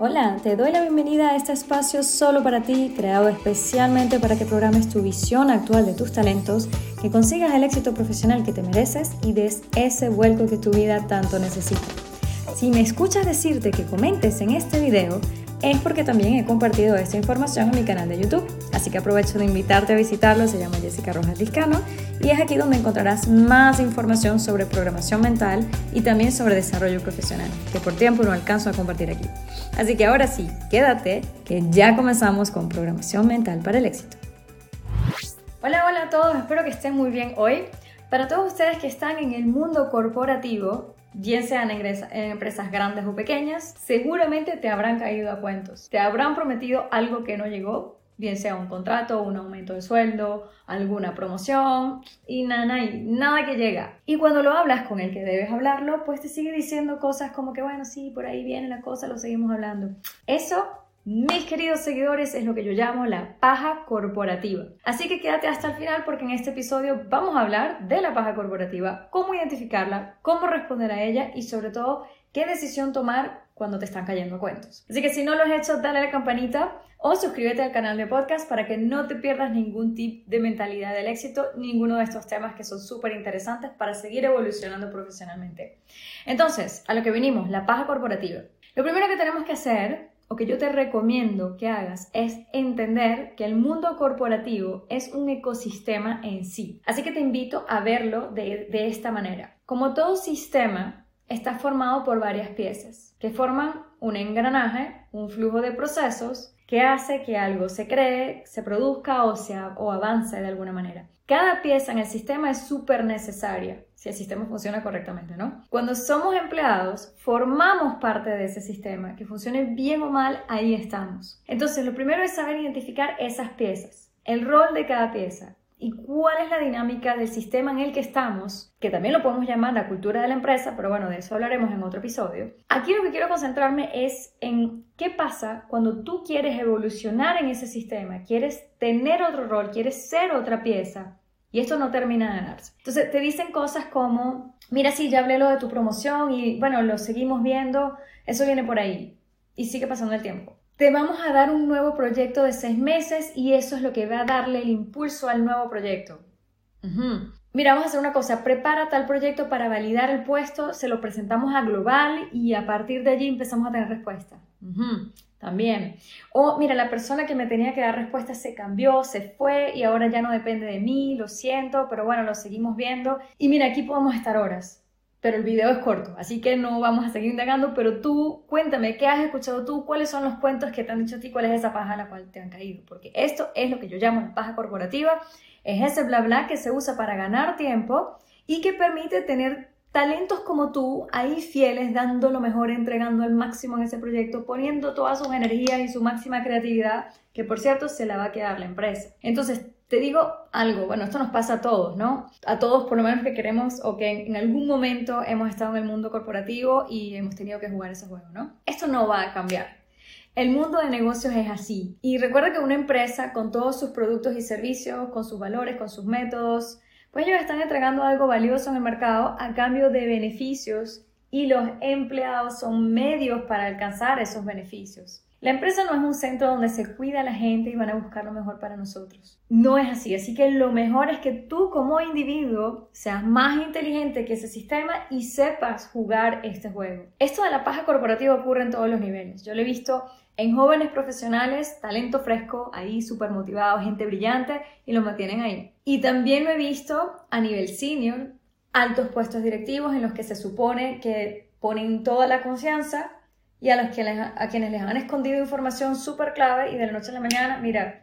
Hola, te doy la bienvenida a este espacio solo para ti, creado especialmente para que programes tu visión actual de tus talentos, que consigas el éxito profesional que te mereces y des ese vuelco que tu vida tanto necesita. Si me escuchas decirte que comentes en este video, es porque también he compartido esta información en mi canal de YouTube. Así que aprovecho de invitarte a visitarlo, se llama Jessica Rojas Discano y es aquí donde encontrarás más información sobre programación mental y también sobre desarrollo profesional, que por tiempo no alcanzo a compartir aquí. Así que ahora sí, quédate, que ya comenzamos con programación mental para el éxito. Hola, hola a todos, espero que estén muy bien hoy. Para todos ustedes que están en el mundo corporativo, bien sean en empresas grandes o pequeñas, seguramente te habrán caído a cuentos. Te habrán prometido algo que no llegó, bien sea un contrato, un aumento de sueldo, alguna promoción y nada, nada que llega. Y cuando lo hablas con el que debes hablarlo, pues te sigue diciendo cosas como que bueno, sí, por ahí viene la cosa, lo seguimos hablando. Eso mis queridos seguidores, es lo que yo llamo la paja corporativa. Así que quédate hasta el final porque en este episodio vamos a hablar de la paja corporativa, cómo identificarla, cómo responder a ella y sobre todo qué decisión tomar cuando te están cayendo cuentos. Así que si no lo has hecho, dale a la campanita o suscríbete al canal de podcast para que no te pierdas ningún tip de mentalidad del éxito, ninguno de estos temas que son súper interesantes para seguir evolucionando profesionalmente. Entonces, a lo que vinimos, la paja corporativa. Lo primero que tenemos que hacer o que yo te recomiendo que hagas es entender que el mundo corporativo es un ecosistema en sí. Así que te invito a verlo de, de esta manera. Como todo sistema, está formado por varias piezas que forman un engranaje, un flujo de procesos que hace que algo se cree, se produzca o, sea, o avance de alguna manera. Cada pieza en el sistema es súper necesaria si el sistema funciona correctamente, ¿no? Cuando somos empleados, formamos parte de ese sistema, que funcione bien o mal, ahí estamos. Entonces, lo primero es saber identificar esas piezas, el rol de cada pieza, y cuál es la dinámica del sistema en el que estamos, que también lo podemos llamar la cultura de la empresa, pero bueno, de eso hablaremos en otro episodio. Aquí lo que quiero concentrarme es en qué pasa cuando tú quieres evolucionar en ese sistema, quieres tener otro rol, quieres ser otra pieza. Y esto no termina de darse. Entonces te dicen cosas como, mira, sí, ya hablé lo de tu promoción y bueno, lo seguimos viendo, eso viene por ahí. Y sigue pasando el tiempo te vamos a dar un nuevo proyecto de seis meses y eso es lo que va a darle el impulso al nuevo proyecto. Mira, vamos a hacer una cosa, prepara tal proyecto para validar el puesto, se lo presentamos a Global y a partir de allí empezamos a tener respuesta. También. O mira, la persona que me tenía que dar respuesta se cambió, se fue y ahora ya no depende de mí, lo siento, pero bueno, lo seguimos viendo. Y mira, aquí podemos estar horas pero el video es corto, así que no vamos a seguir indagando, pero tú cuéntame, ¿qué has escuchado tú? ¿Cuáles son los cuentos que te han dicho a ti? ¿Cuál es esa paja a la cual te han caído? Porque esto es lo que yo llamo la paja corporativa, es ese bla bla que se usa para ganar tiempo y que permite tener talentos como tú ahí fieles, dando lo mejor, entregando el máximo en ese proyecto, poniendo todas sus energías y su máxima creatividad, que por cierto se la va a quedar la empresa. Entonces, te digo algo, bueno, esto nos pasa a todos, ¿no? A todos por lo menos que queremos o que en algún momento hemos estado en el mundo corporativo y hemos tenido que jugar ese juego, ¿no? Esto no va a cambiar. El mundo de negocios es así. Y recuerda que una empresa con todos sus productos y servicios, con sus valores, con sus métodos, pues ellos están entregando algo valioso en el mercado a cambio de beneficios y los empleados son medios para alcanzar esos beneficios. La empresa no es un centro donde se cuida a la gente y van a buscar lo mejor para nosotros. No es así. Así que lo mejor es que tú como individuo seas más inteligente que ese sistema y sepas jugar este juego. Esto de la paja corporativa ocurre en todos los niveles. Yo lo he visto en jóvenes profesionales, talento fresco, ahí súper motivado, gente brillante y lo mantienen ahí. Y también lo he visto a nivel senior, altos puestos directivos en los que se supone que ponen toda la confianza y a, los que a quienes les han escondido información súper clave y de la noche a la mañana, mira,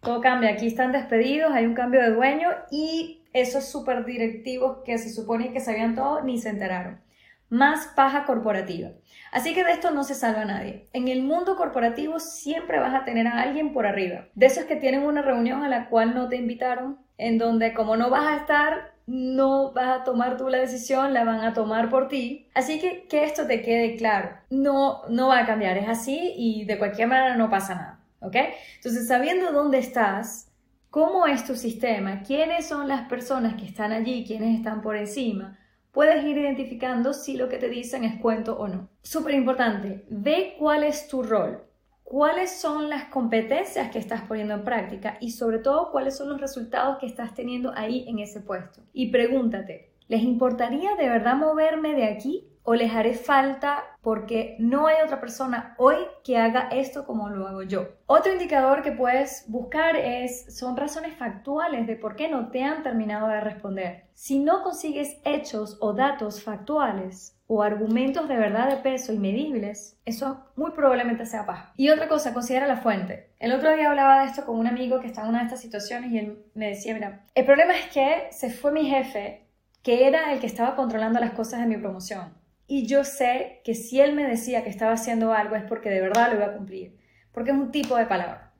todo cambia, aquí están despedidos, hay un cambio de dueño y esos súper directivos que se supone que sabían todo ni se enteraron. Más paja corporativa. Así que de esto no se salva nadie. En el mundo corporativo siempre vas a tener a alguien por arriba. De esos que tienen una reunión a la cual no te invitaron, en donde como no vas a estar, no vas a tomar tú la decisión, la van a tomar por ti. Así que que esto te quede claro. No, no va a cambiar, es así y de cualquier manera no pasa nada. ¿Ok? Entonces, sabiendo dónde estás, cómo es tu sistema, quiénes son las personas que están allí, quiénes están por encima, puedes ir identificando si lo que te dicen es cuento o no. Súper importante, ve cuál es tu rol, cuáles son las competencias que estás poniendo en práctica y sobre todo cuáles son los resultados que estás teniendo ahí en ese puesto. Y pregúntate, ¿les importaría de verdad moverme de aquí o les haré falta porque no hay otra persona hoy que haga esto como lo hago yo. Otro indicador que puedes buscar es son razones factuales de por qué no te han terminado de responder. Si no consigues hechos o datos factuales o argumentos de verdad de peso y medibles, eso muy probablemente sea paja. Y otra cosa, considera la fuente. El otro día hablaba de esto con un amigo que está en una de estas situaciones y él me decía, mira, el problema es que se fue mi jefe, que era el que estaba controlando las cosas de mi promoción y yo sé que si él me decía que estaba haciendo algo es porque de verdad lo iba a cumplir, porque es un tipo de palabra.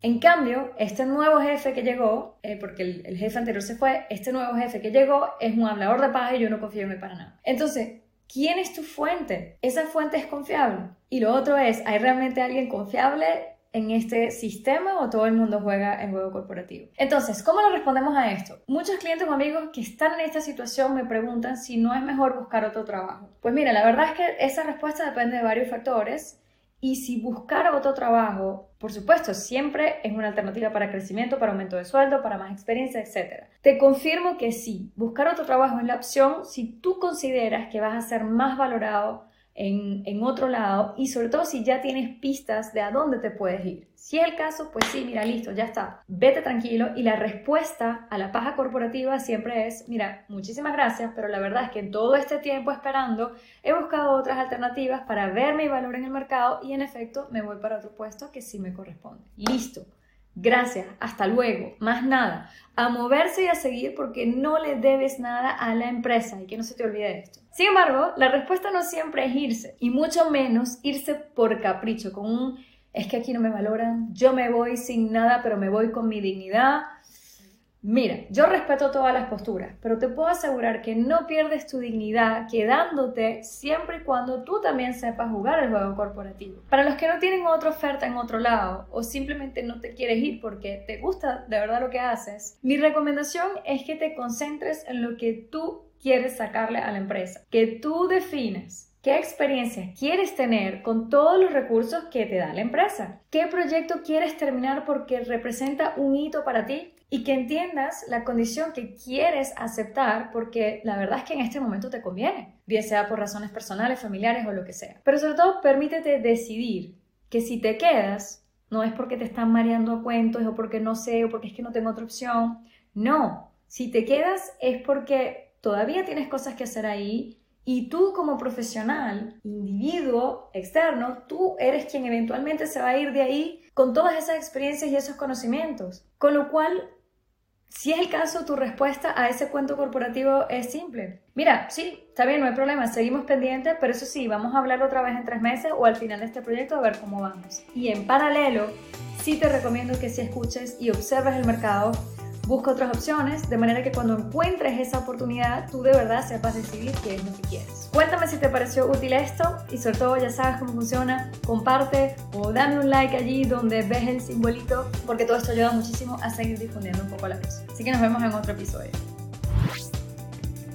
En cambio, este nuevo jefe que llegó, eh, porque el, jefe anterior se fue, este nuevo jefe que llegó es un hablador de paz y yo no confío en él para nada. Entonces, ¿quién es tu fuente? Esa fuente es confiable. Y lo otro es, ¿hay realmente alguien confiable en este sistema o todo el mundo juega en juego corporativo. Entonces, ¿cómo le respondemos a esto? Muchos clientes o amigos que están en esta situación me preguntan si no es mejor buscar otro trabajo. Pues mira, la verdad es que esa respuesta depende de varios factores y si buscar otro trabajo, por supuesto, siempre es una alternativa para crecimiento, para aumento de sueldo, para más experiencia, etc. Te confirmo que sí, buscar otro trabajo es la opción si tú consideras que vas a ser más valorado en, otro lado y sobre todo si ya tienes pistas de a dónde te puedes ir. Si es el caso, pues sí, mira, listo, ya está. Vete tranquilo y la respuesta a la paja corporativa siempre es, mira, muchísimas gracias, pero la verdad es que en todo este tiempo esperando he buscado otras alternativas para ver mi valor en el mercado y en efecto me voy para otro puesto que sí me corresponde. Listo. Gracias, hasta luego, más nada. A moverse y a seguir porque no le debes nada a la empresa y que no se te olvide esto. Sin embargo, la respuesta no siempre es irse, y mucho menos irse por capricho, con un es que aquí no me valoran, yo me voy sin nada, pero me voy con mi dignidad. Mira, yo respeto todas las posturas, pero te puedo asegurar que no pierdes tu dignidad quedándote siempre y cuando tú también sepas jugar el juego corporativo. Para los que no tienen otra oferta en otro lado o simplemente no te quieres ir porque te gusta de verdad lo que haces, mi recomendación es que te concentres en lo que tú quieres sacarle a la empresa. Que tú defines qué experiencia quieres tener con todos los recursos que te da la empresa. ¿Qué proyecto quieres terminar porque representa un hito para ti? Y que entiendas la condición que quieres aceptar porque la verdad es que en este momento te conviene, bien sea por razones personales, familiares o lo que sea. Pero sobre todo permítete decidir que si te quedas, no es porque te están mareando a cuentos o porque no sé o porque es que no tengo otra opción. No, si te quedas es porque todavía tienes cosas que hacer ahí y tú como profesional, individuo externo, tú eres quien eventualmente se va a ir de ahí con todas esas experiencias y esos conocimientos. Con lo cual, si es el caso, tu respuesta a ese cuento corporativo es simple. Mira, sí, está bien, no hay problema, seguimos pendientes, pero eso sí, vamos a hablar otra vez en tres meses o al final de este proyecto a ver cómo vamos. Y en paralelo, sí te recomiendo que si escuches y observes el mercado, busca otras opciones, de manera que cuando encuentres esa oportunidad, tú de verdad sepas decidir qué es lo que quieres. Cuéntame si te pareció útil esto y sobre todo ya sabes cómo funciona, comparte o dame un like allí donde ves el simbolito, porque todo esto ayuda muchísimo a seguir difundiendo un poco la voz. Así que nos vemos en otro episodio.